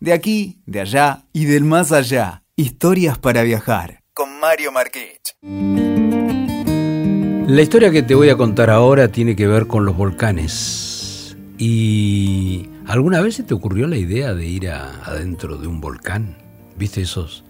De aquí, de allá y del más allá. Historias para viajar. Con Mario Marquich. La historia que te voy a contar ahora tiene que ver con los volcanes. ¿Y alguna vez se te ocurrió la idea de ir adentro de un volcán? ¿Viste esos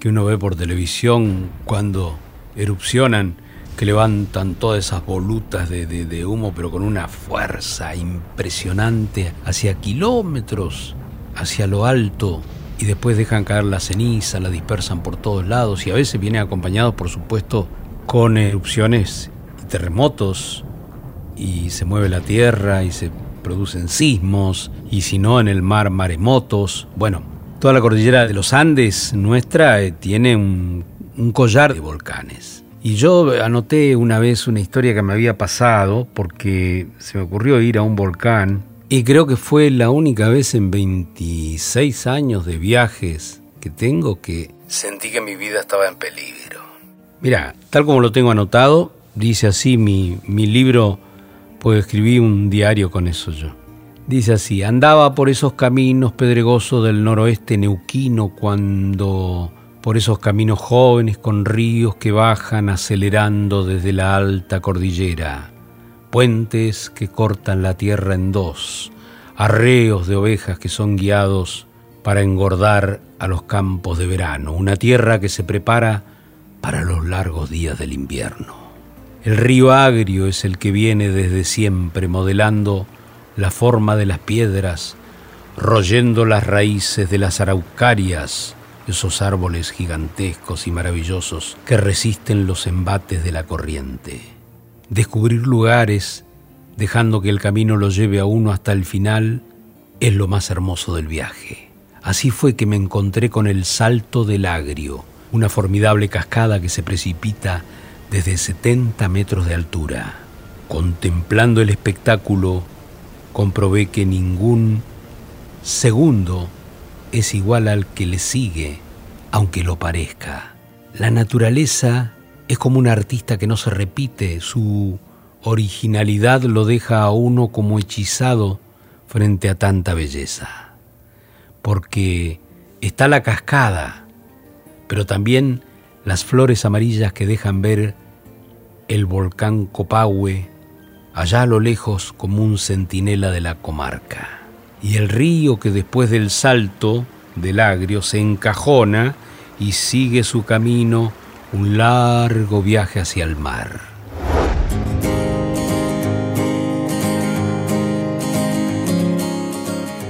que uno ve por televisión cuando erupcionan, que levantan todas esas volutas de, de humo, pero con una fuerza impresionante hacia kilómetros hacia lo alto y después dejan caer la ceniza, la dispersan por todos lados y a veces viene acompañado, por supuesto, con erupciones y terremotos y se mueve la tierra y se producen sismos y si no en el mar maremotos. Bueno, toda la cordillera de los Andes nuestra eh, tiene un, un collar de volcanes. Y yo anoté una vez una historia que me había pasado porque se me ocurrió ir a un volcán y creo que fue la única vez en 26 años de viajes que tengo que sentí que mi vida estaba en peligro. Mira, tal como lo tengo anotado, dice así mi, mi libro, pues escribí un diario con eso yo. Dice así, andaba por esos caminos pedregosos del noroeste neuquino cuando por esos caminos jóvenes con ríos que bajan acelerando desde la alta cordillera puentes que cortan la tierra en dos, arreos de ovejas que son guiados para engordar a los campos de verano, una tierra que se prepara para los largos días del invierno. El río agrio es el que viene desde siempre modelando la forma de las piedras, royendo las raíces de las araucarias, esos árboles gigantescos y maravillosos que resisten los embates de la corriente descubrir lugares, dejando que el camino lo lleve a uno hasta el final, es lo más hermoso del viaje. Así fue que me encontré con el Salto del Agrio, una formidable cascada que se precipita desde 70 metros de altura. Contemplando el espectáculo, comprobé que ningún segundo es igual al que le sigue, aunque lo parezca. La naturaleza es como un artista que no se repite, su originalidad lo deja a uno como hechizado frente a tanta belleza. Porque está la cascada, pero también las flores amarillas que dejan ver el volcán Copahue allá a lo lejos como un centinela de la comarca. Y el río que después del salto del agrio se encajona y sigue su camino un largo viaje hacia el mar.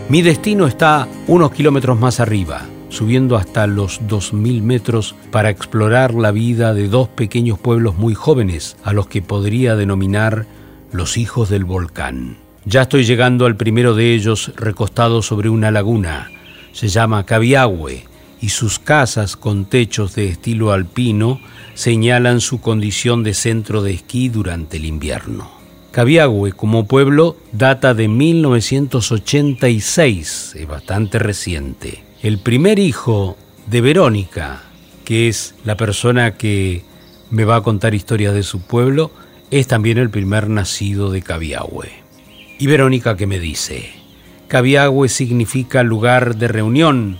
Mi destino está unos kilómetros más arriba, subiendo hasta los 2.000 metros para explorar la vida de dos pequeños pueblos muy jóvenes, a los que podría denominar los hijos del volcán. Ya estoy llegando al primero de ellos recostado sobre una laguna. Se llama Cabiahue y sus casas con techos de estilo alpino señalan su condición de centro de esquí durante el invierno. Cabiagüe como pueblo data de 1986, es bastante reciente. El primer hijo de Verónica, que es la persona que me va a contar historias de su pueblo, es también el primer nacido de Cabiagüe. Y Verónica que me dice, Cabiagüe significa lugar de reunión,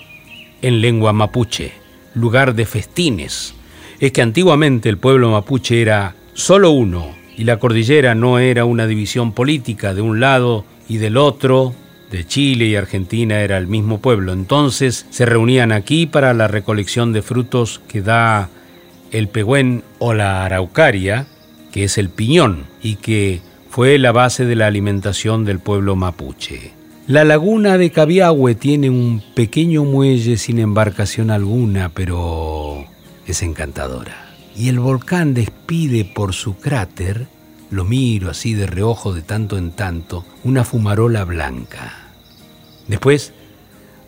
en lengua mapuche, lugar de festines. Es que antiguamente el pueblo mapuche era solo uno y la cordillera no era una división política de un lado y del otro, de Chile y Argentina era el mismo pueblo. Entonces se reunían aquí para la recolección de frutos que da el pehuen o la araucaria, que es el piñón, y que fue la base de la alimentación del pueblo mapuche. La laguna de Cabiahue tiene un pequeño muelle sin embarcación alguna, pero es encantadora. Y el volcán despide por su cráter, lo miro así de reojo de tanto en tanto, una fumarola blanca. Después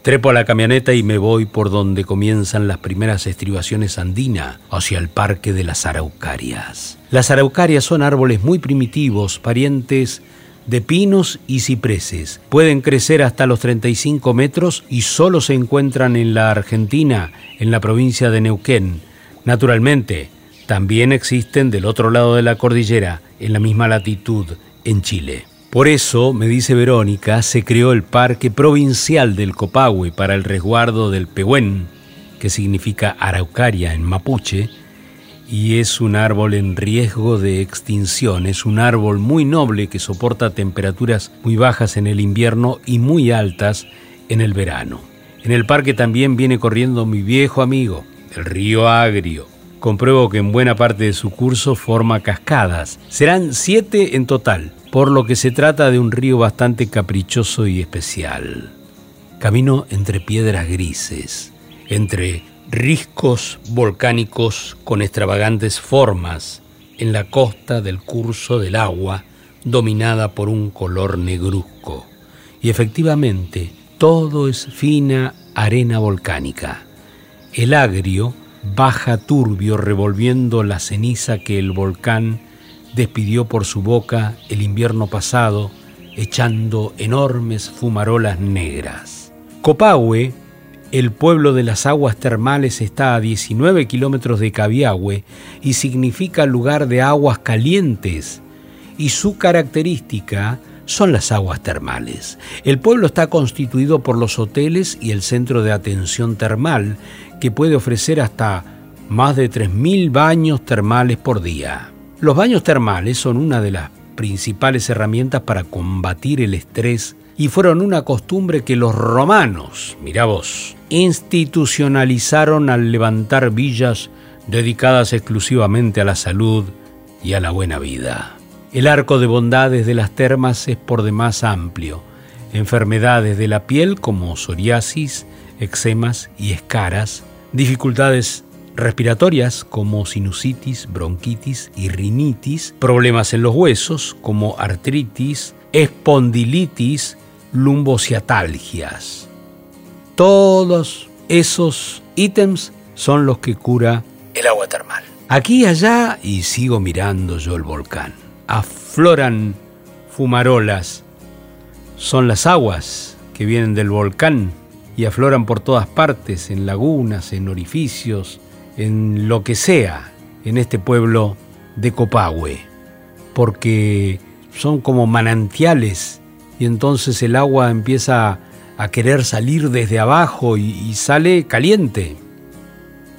trepo a la camioneta y me voy por donde comienzan las primeras estribaciones andinas, hacia el parque de las araucarias. Las araucarias son árboles muy primitivos, parientes de pinos y cipreses. Pueden crecer hasta los 35 metros y solo se encuentran en la Argentina, en la provincia de Neuquén. Naturalmente, también existen del otro lado de la cordillera, en la misma latitud, en Chile. Por eso, me dice Verónica, se creó el Parque Provincial del Copahue para el resguardo del Pehuen, que significa araucaria en mapuche, y es un árbol en riesgo de extinción. Es un árbol muy noble que soporta temperaturas muy bajas en el invierno y muy altas en el verano. En el parque también viene corriendo mi viejo amigo, el río Agrio. Compruebo que en buena parte de su curso forma cascadas. Serán siete en total, por lo que se trata de un río bastante caprichoso y especial. Camino entre piedras grises, entre riscos volcánicos con extravagantes formas en la costa del curso del agua dominada por un color negruzco. Y efectivamente, todo es fina arena volcánica. El agrio baja turbio revolviendo la ceniza que el volcán despidió por su boca el invierno pasado, echando enormes fumarolas negras. Copahue el pueblo de las aguas termales está a 19 kilómetros de Cabiahue y significa lugar de aguas calientes. Y su característica son las aguas termales. El pueblo está constituido por los hoteles y el centro de atención termal, que puede ofrecer hasta más de 3.000 baños termales por día. Los baños termales son una de las principales herramientas para combatir el estrés y fueron una costumbre que los romanos, mira vos, institucionalizaron al levantar villas dedicadas exclusivamente a la salud y a la buena vida. El arco de bondades de las termas es por demás amplio. Enfermedades de la piel como psoriasis, eczemas y escaras, dificultades respiratorias como sinusitis, bronquitis y rinitis, problemas en los huesos como artritis, espondilitis lumbociatalgias. Todos esos ítems son los que cura el agua termal. Aquí y allá, y sigo mirando yo el volcán, afloran fumarolas. Son las aguas que vienen del volcán y afloran por todas partes, en lagunas, en orificios, en lo que sea, en este pueblo de Copahue, porque son como manantiales y entonces el agua empieza a querer salir desde abajo y, sale caliente.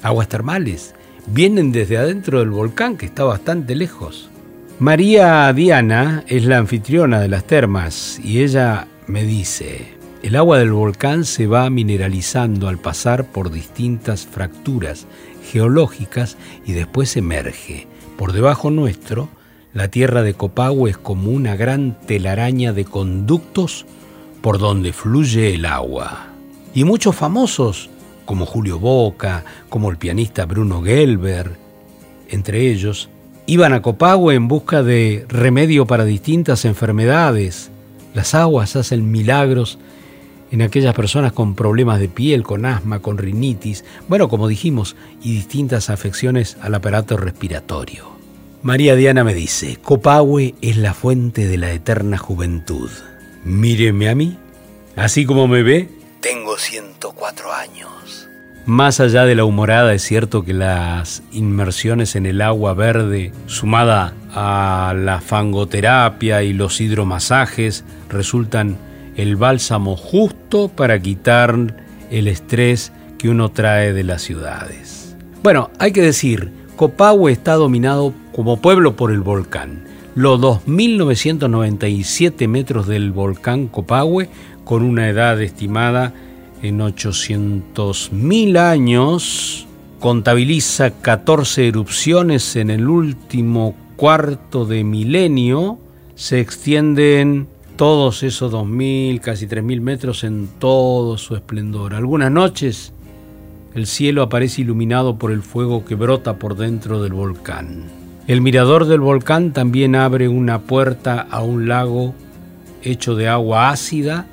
Aguas termales vienen desde adentro del volcán que está bastante lejos. María Diana es la anfitriona de las termas y ella me dice, el agua del volcán se va mineralizando al pasar por distintas fracturas geológicas y después emerge. Por debajo nuestro la tierra de Copahue es como una gran telaraña de conductos por donde fluye el agua. Y muchos famosos, como Julio Boca, como el pianista Bruno Gelber, entre ellos, iban a Copahue en busca de remedio para distintas enfermedades. Las aguas hacen milagros en aquellas personas con problemas de piel, con asma, con rinitis, bueno, como dijimos, y distintas afecciones al aparato respiratorio. María Diana me dice, Copahue es la fuente de la eterna juventud. Míreme a mí, así como me ve, tengo 104 años. Más allá de la humorada, es cierto que las inmersiones en el agua verde, sumada a la fangoterapia y los hidromasajes, resultan el bálsamo justo para quitar el estrés que uno trae de las ciudades. Bueno, hay que decir, Copahue está dominado como pueblo por el volcán. Los 2.997 metros del volcán Copahue, con una edad estimada en 800.000 años, contabiliza 14 erupciones en el último cuarto de milenio, se extienden todos esos 2.000, casi 3.000 metros en todo su esplendor. Algunas noches el cielo aparece iluminado por el fuego que brota por dentro del volcán. El mirador del volcán también abre una puerta a un lago hecho de agua ácida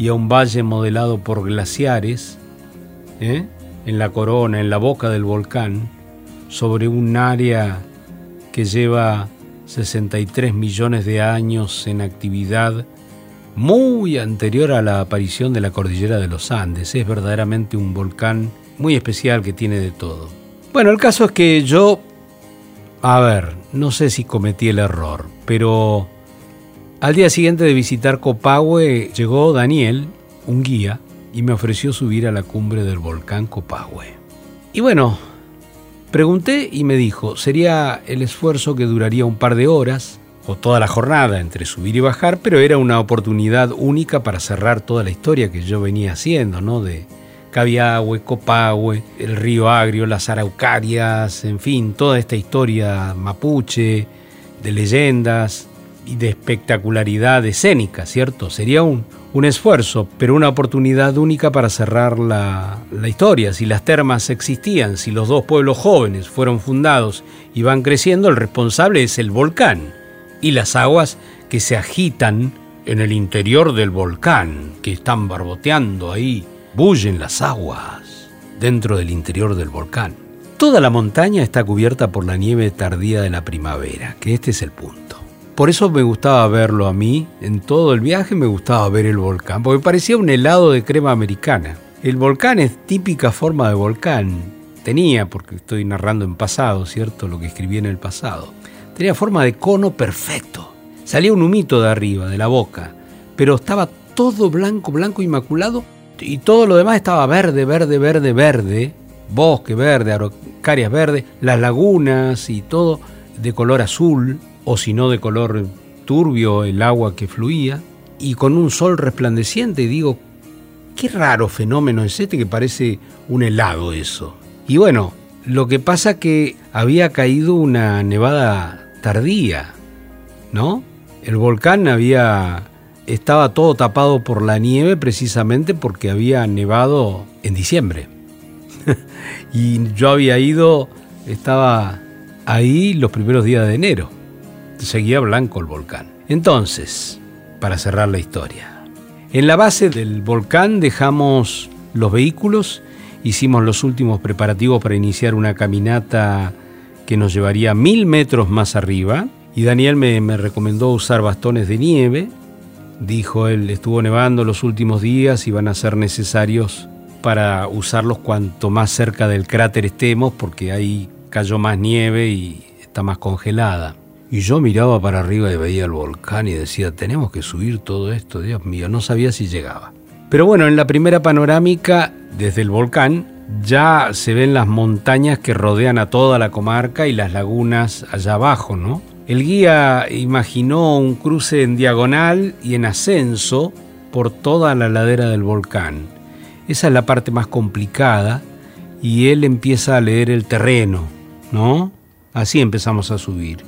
y a un valle modelado por glaciares, ¿eh? en la corona, en la boca del volcán, sobre un área que lleva 63 millones de años en actividad muy anterior a la aparición de la cordillera de los Andes. Es verdaderamente un volcán muy especial que tiene de todo. Bueno, el caso es que yo, a ver, no sé si cometí el error, pero Al día siguiente de visitar Copahue llegó Daniel, un guía, y me ofreció subir a la cumbre del volcán Copahue. Y bueno, pregunté y me dijo, sería el esfuerzo que duraría un par de horas o toda la jornada entre subir y bajar, pero era una oportunidad única para cerrar toda la historia que yo venía haciendo, ¿no? De Cabiahue, Copahue, el río Agrio, las araucarias, en fin, toda esta historia mapuche, de leyendas y de espectacularidad escénica, ¿cierto? Sería un, un esfuerzo, pero una oportunidad única para cerrar la, la, historia. Si las termas existían, si los dos pueblos jóvenes fueron fundados y van creciendo, el responsable es el volcán y las aguas que se agitan en el interior del volcán, que están barboteando ahí, bullen las aguas dentro del interior del volcán. Toda la montaña está cubierta por la nieve tardía de la primavera, que este es el punto. Por eso me gustaba verlo a mí, en todo el viaje me gustaba ver el volcán, porque parecía un helado de crema americana. El volcán es típica forma de volcán. Tenía, porque estoy narrando en pasado, ¿cierto? Lo que escribí en el pasado. Tenía forma de cono perfecto. Salía un humito de arriba, de la boca, pero estaba todo blanco, blanco, inmaculado, y todo lo demás estaba verde, verde, verde, verde, bosque verde, araucarias verde, las lagunas y todo de color azul, o si no de color turbio el agua que fluía, y con un sol resplandeciente, digo, qué raro fenómeno es este que parece un helado eso. Y bueno, lo que pasa que había caído una nevada tardía, ¿no? El volcán había estaba todo tapado por la nieve precisamente porque había nevado en diciembre. y yo había ido, estaba ahí los primeros días de enero. Seguía blanco el volcán. Entonces, para cerrar la historia, en la base del volcán dejamos los vehículos, hicimos los últimos preparativos para iniciar una caminata que nos llevaría mil metros más arriba. Y Daniel me, me recomendó usar bastones de nieve. Dijo él, estuvo nevando los últimos días y van a ser necesarios para usarlos cuanto más cerca del cráter estemos porque ahí cayó más nieve y está más congelada. Y yo miraba para arriba y veía el volcán y decía, tenemos que subir todo esto, Dios mío, no sabía si llegaba. Pero bueno, en la primera panorámica desde el volcán ya se ven las montañas que rodean a toda la comarca y las lagunas allá abajo, ¿no? El guía imaginó un cruce en diagonal y en ascenso por toda la ladera del volcán. Esa es la parte más complicada y él empieza a leer el terreno, ¿no? Así empezamos a subir.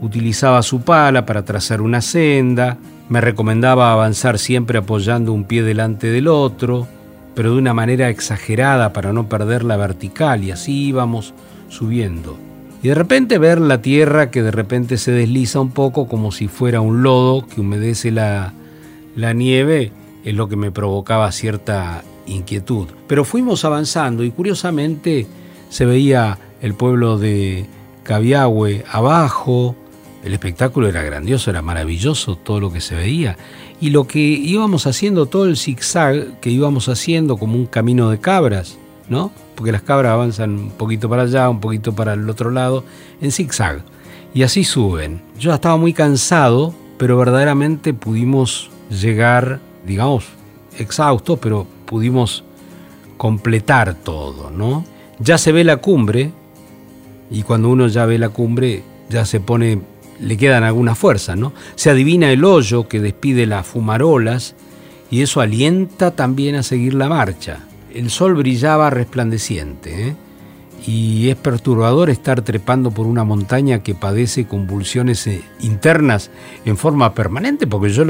Utilizaba su pala para trazar una senda, me recomendaba avanzar siempre apoyando un pie delante del otro, pero de una manera exagerada para no perder la vertical y así íbamos subiendo. Y de repente ver la tierra que de repente se desliza un poco como si fuera un lodo que humedece la, nieve es lo que me provocaba cierta inquietud. Pero fuimos avanzando y curiosamente se veía el pueblo de Cabiahue abajo, el espectáculo era grandioso, era maravilloso todo lo que se veía y lo que íbamos haciendo, todo el zigzag que íbamos haciendo como un camino de cabras, ¿no? Porque las cabras avanzan un poquito para allá, un poquito para el otro lado, en zigzag. Y así suben. Yo estaba muy cansado, pero verdaderamente pudimos llegar, digamos, exhaustos, pero pudimos completar todo, ¿no? Ya se ve la cumbre, y cuando uno ya ve la cumbre, ya se pone le quedan algunas fuerzas, ¿no? Se adivina el hoyo que despide las fumarolas y eso alienta también a seguir la marcha. El sol brillaba resplandeciente ¿eh? y es perturbador estar trepando por una montaña que padece convulsiones eh, internas en forma permanente porque yo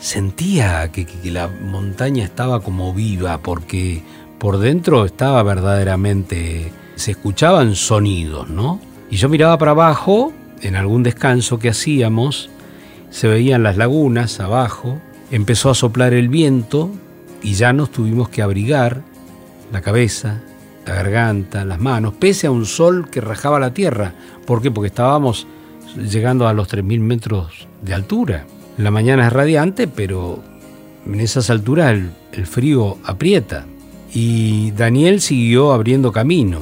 sentía que, que la montaña estaba como viva porque por dentro estaba verdaderamente, se escuchaban sonidos, ¿no? Y yo miraba para abajo en algún descanso que hacíamos, se veían las lagunas abajo, empezó a soplar el viento y ya nos tuvimos que abrigar la cabeza, la garganta, las manos, pese a un sol que rajaba la tierra. ¿Por qué? Porque estábamos llegando a los 3.000 metros de altura. La mañana es radiante, pero en esas alturas el, el frío aprieta. Y Daniel siguió abriendo camino.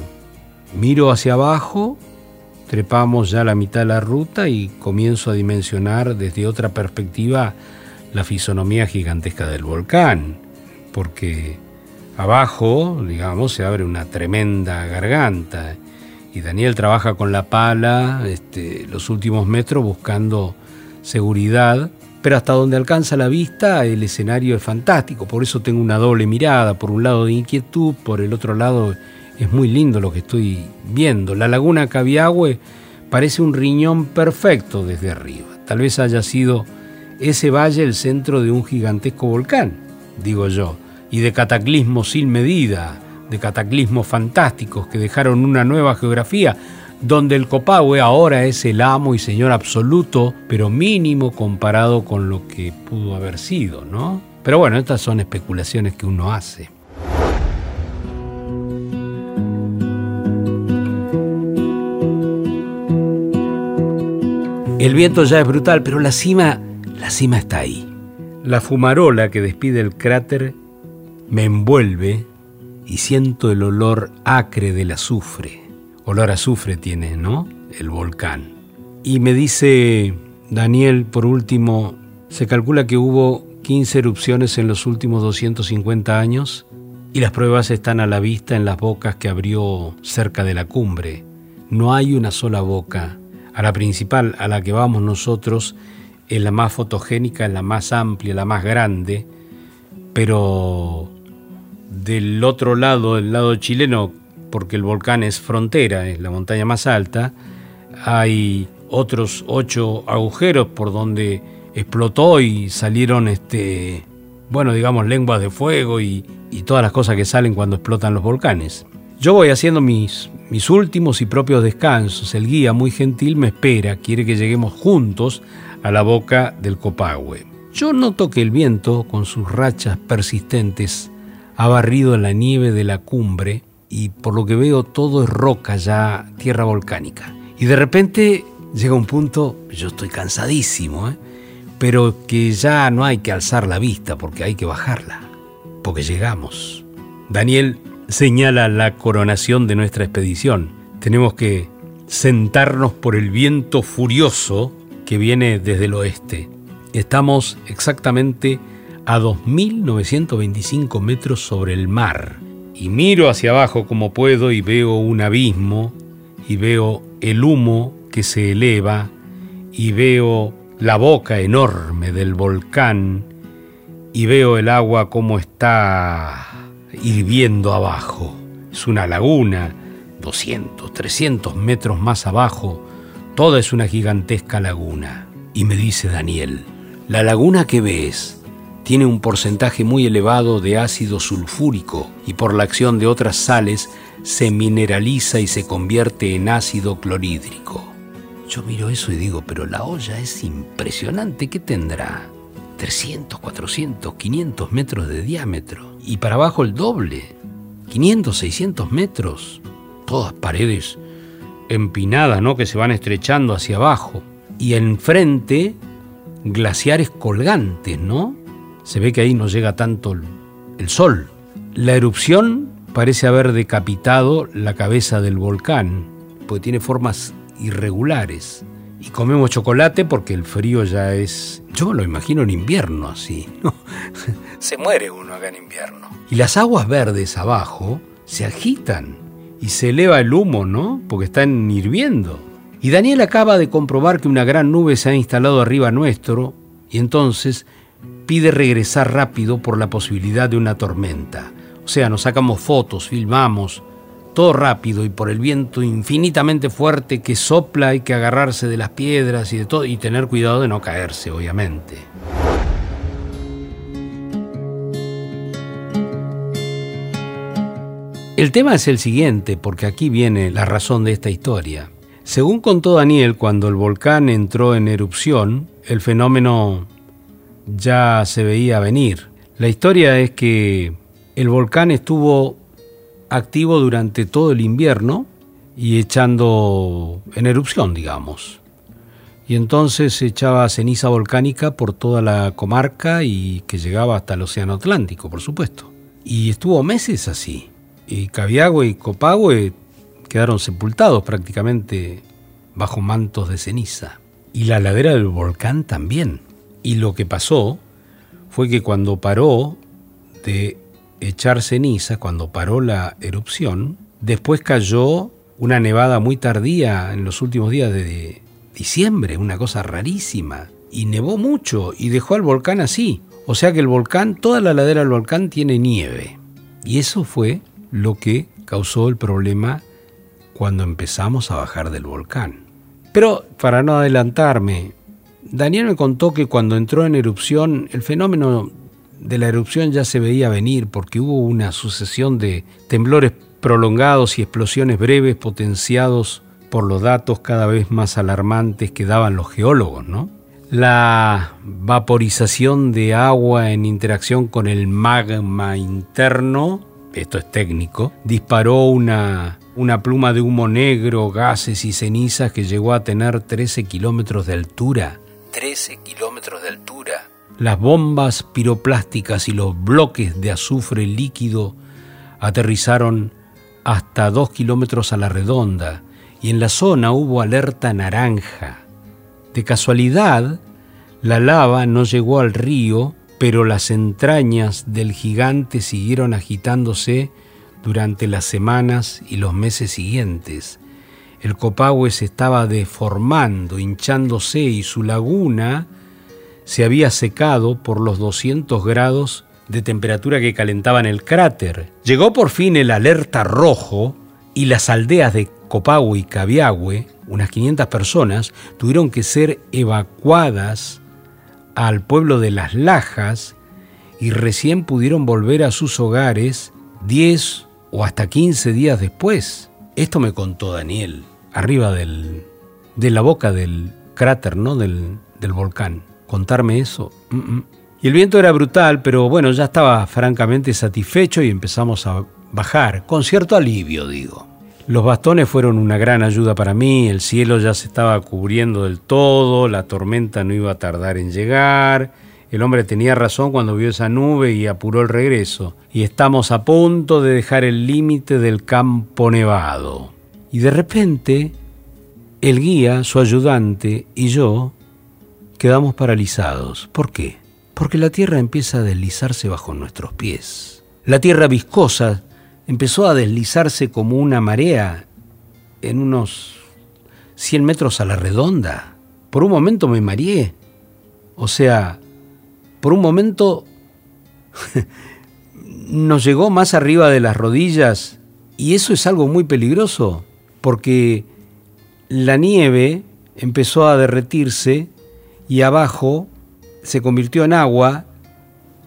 Miro hacia abajo trepamos ya la mitad de la ruta y comienzo a dimensionar desde otra perspectiva la fisonomía gigantesca del volcán, porque abajo, digamos, se abre una tremenda garganta y Daniel trabaja con la pala este, los últimos metros buscando seguridad, pero hasta donde alcanza la vista el escenario es fantástico, por eso tengo una doble mirada, por un lado de inquietud, por el otro lado es muy lindo lo que estoy viendo. La laguna Cabiagüe parece un riñón perfecto desde arriba. Tal vez haya sido ese valle el centro de un gigantesco volcán, digo yo, y de cataclismos sin medida, de cataclismos fantásticos que dejaron una nueva geografía, donde el Copahue ahora es el amo y señor absoluto, pero mínimo comparado con lo que pudo haber sido, ¿no? Pero bueno, estas son especulaciones que uno hace. El viento ya es brutal, pero la cima, la cima está ahí. La fumarola que despide el cráter me envuelve y siento el olor acre del azufre. Olor azufre tiene, ¿no? El volcán. Y me dice Daniel, por último, se calcula que hubo 15 erupciones en los últimos 250 años y las pruebas están a la vista en las bocas que abrió cerca de la cumbre. No hay una sola boca. A la principal, a la que vamos nosotros, es la más fotogénica, la más amplia, la más grande, pero del otro lado, del lado chileno, porque el volcán es frontera, es la montaña más alta, hay otros ocho agujeros por donde explotó y salieron, este, bueno, digamos, lenguas de fuego y, todas las cosas que salen cuando explotan los volcanes. Yo voy haciendo mis, mis últimos y propios descansos. El guía, muy gentil, me espera, quiere que lleguemos juntos a la boca del Copahue. Yo noto que el viento, con sus rachas persistentes, ha barrido la nieve de la cumbre y por lo que veo todo es roca ya, tierra volcánica. Y de repente llega un punto, yo estoy cansadísimo, ¿eh? pero que ya no hay que alzar la vista porque hay que bajarla, porque llegamos. Daniel señala la coronación de nuestra expedición. Tenemos que sentarnos por el viento furioso que viene desde el oeste. Estamos exactamente a 2.925 metros sobre el mar. Y miro hacia abajo como puedo y veo un abismo, y veo el humo que se eleva, y veo la boca enorme del volcán, y veo el agua como está hirviendo abajo. Es una laguna, 200, 300 metros más abajo, toda es una gigantesca laguna. Y me dice Daniel, la laguna que ves tiene un porcentaje muy elevado de ácido sulfúrico y por la acción de otras sales se mineraliza y se convierte en ácido clorhídrico. Yo miro eso y digo, pero la olla es impresionante, ¿qué tendrá? 300, 400, 500 metros de diámetro y para abajo el doble, 500, 600 metros, todas paredes empinadas, ¿no? Que se van estrechando hacia abajo y enfrente glaciares colgantes, ¿no? Se ve que ahí no llega tanto el sol. La erupción parece haber decapitado la cabeza del volcán, porque tiene formas irregulares. Y comemos chocolate porque el frío ya es... Yo lo imagino en invierno así. se muere uno acá en invierno. Y las aguas verdes abajo se agitan y se eleva el humo, ¿no? Porque están hirviendo. Y Daniel acaba de comprobar que una gran nube se ha instalado arriba nuestro y entonces pide regresar rápido por la posibilidad de una tormenta. O sea, nos sacamos fotos, filmamos, todo rápido y por el viento infinitamente fuerte que sopla hay que agarrarse de las piedras y de todo y tener cuidado de no caerse, obviamente. El tema es el siguiente, porque aquí viene la razón de esta historia. Según contó Daniel, cuando el volcán entró en erupción, el fenómeno ya se veía venir. La historia es que el volcán estuvo activo durante todo el invierno y echando en erupción, digamos. Y entonces echaba ceniza volcánica por toda la comarca y que llegaba hasta el Océano Atlántico, por supuesto. Y estuvo meses así. Y Cabiagüe y Copagüe quedaron sepultados prácticamente bajo mantos de ceniza. Y la ladera del volcán también. Y lo que pasó fue que cuando paró de echar ceniza, cuando paró la erupción, después cayó una nevada muy tardía en los últimos días de diciembre, una cosa rarísima. Y nevó mucho y dejó al volcán así. O sea que el volcán, toda la ladera del volcán tiene nieve. Y eso fue lo que causó el problema cuando empezamos a bajar del volcán. Pero para no adelantarme, Daniel me contó que cuando entró en erupción, el fenómeno de la erupción ya se veía venir porque hubo una sucesión de temblores prolongados y explosiones breves potenciados por los datos cada vez más alarmantes que daban los geólogos, ¿no? La vaporización de agua en interacción con el magma interno, esto es técnico, disparó una una pluma de humo negro, gases y cenizas que llegó a tener 13 kilómetros de altura. 13 kilómetros de altura. Las bombas piroplásticas y los bloques de azufre líquido aterrizaron hasta 2 kilómetros a la redonda y en la zona hubo alerta naranja. De casualidad, la lava no llegó al río, pero las entrañas del gigante siguieron agitándose durante las semanas y los meses siguientes. El Copahue se estaba deformando, hinchándose y su laguna se había secado por los 200 grados de temperatura que calentaban el cráter. Llegó por fin el alerta rojo y las aldeas de Copahue y Cabiagüe, unas 500 personas, tuvieron que ser evacuadas al pueblo de Las Lajas y recién pudieron volver a sus hogares 10 o hasta 15 días después. Esto me contó Daniel, arriba del, de la boca del cráter, ¿no? Del, del volcán. Contarme eso. Y el viento era brutal, pero bueno, ya estaba francamente satisfecho y empezamos a bajar, con cierto alivio, digo. Los bastones fueron una gran ayuda para mí, el cielo ya se estaba cubriendo del todo, la tormenta no iba a tardar en llegar, el hombre tenía razón cuando vio esa nube y apuró el regreso, y estamos a punto de dejar el límite del campo nevado. Y de repente, el guía, su ayudante y yo quedamos paralizados. ¿Por qué? Porque la tierra empieza a deslizarse bajo nuestros pies. La tierra viscosa empezó a deslizarse como una marea en unos 100 metros a la redonda. Por un momento me mareé. O sea, por un momento nos llegó más arriba de las rodillas y eso es algo muy peligroso porque la nieve empezó a derretirse y abajo se convirtió en agua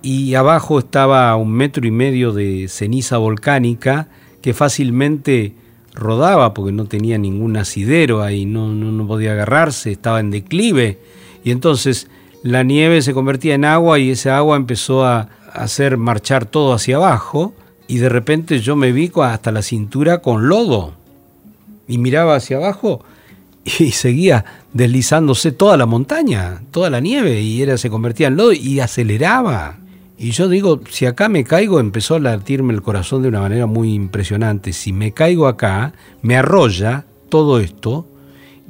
y abajo estaba un metro y medio de ceniza volcánica que fácilmente rodaba porque no tenía ningún asidero ahí, no, no, no podía agarrarse, estaba en declive. Y entonces la nieve se convertía en agua y esa agua empezó a hacer marchar todo hacia abajo y de repente yo me vi hasta la cintura con lodo y miraba hacia abajo y seguía deslizándose toda la montaña, toda la nieve y era se convertía en lodo y aceleraba. Y yo digo, si acá me caigo, empezó a latirme el corazón de una manera muy impresionante. Si me caigo acá, me arrolla todo esto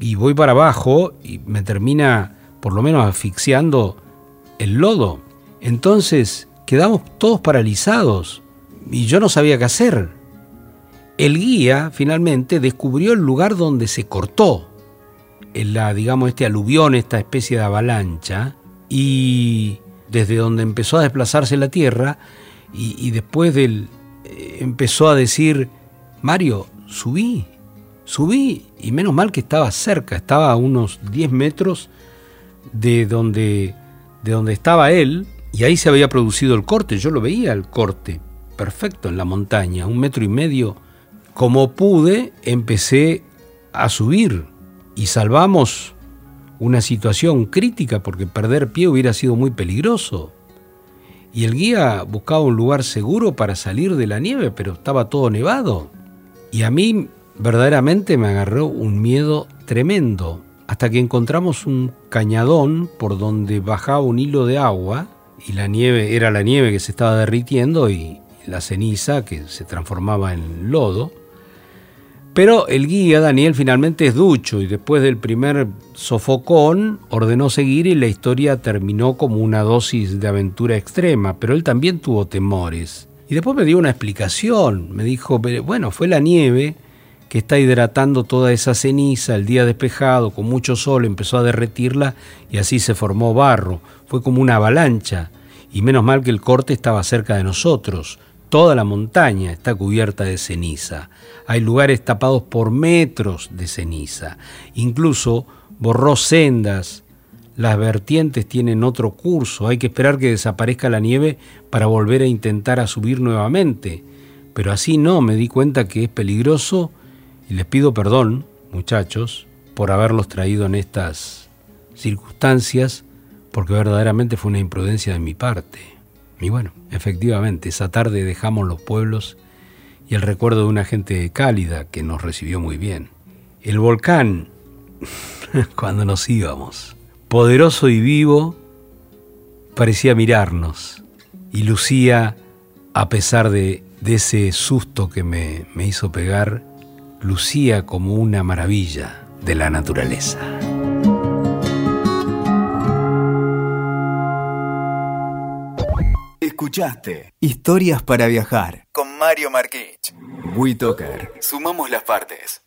y voy para abajo y me termina por lo menos asfixiando el lodo. Entonces quedamos todos paralizados y yo no sabía qué hacer. El guía finalmente descubrió el lugar donde se cortó en la, digamos, este aluvión, esta especie de avalancha, y desde donde empezó a desplazarse la tierra, y, después del, eh, empezó a decir, Mario, subí, subí, y menos mal que estaba cerca, estaba a unos 10 metros de donde, de donde estaba él, y ahí se había producido el corte, yo lo veía el corte, perfecto, en la montaña, un metro y medio. Como pude, empecé a subir y salvamos una situación crítica porque perder pie hubiera sido muy peligroso. Y el guía buscaba un lugar seguro para salir de la nieve, pero estaba todo nevado. Y a mí verdaderamente me agarró un miedo tremendo hasta que encontramos un cañadón por donde bajaba un hilo de agua y la nieve era la nieve que se estaba derritiendo y la ceniza que se transformaba en lodo. Pero el guía, Daniel, finalmente es ducho y después del primer sofocón ordenó seguir y la historia terminó como una dosis de aventura extrema, pero él también tuvo temores. Y después me dio una explicación, me dijo, bueno, fue la nieve que está hidratando toda esa ceniza, el día despejado, con mucho sol, empezó a derretirla y así se formó barro, fue como una avalancha, y menos mal que el corte estaba cerca de nosotros, Toda la montaña está cubierta de ceniza. Hay lugares tapados por metros de ceniza. Incluso borró sendas. Las vertientes tienen otro curso. Hay que esperar que desaparezca la nieve para volver a intentar a subir nuevamente. Pero así no, me di cuenta que es peligroso y les pido perdón, muchachos, por haberlos traído en estas circunstancias, porque verdaderamente fue una imprudencia de mi parte. Y bueno, efectivamente, esa tarde dejamos los pueblos y el recuerdo de una gente cálida que nos recibió muy bien. El volcán, cuando nos íbamos, poderoso y vivo, parecía mirarnos y lucía, a pesar de, ese susto que me, me hizo pegar, lucía como una maravilla de la naturaleza. Escuchaste Historias para viajar con Mario Marquich. WeToker. Sumamos las partes.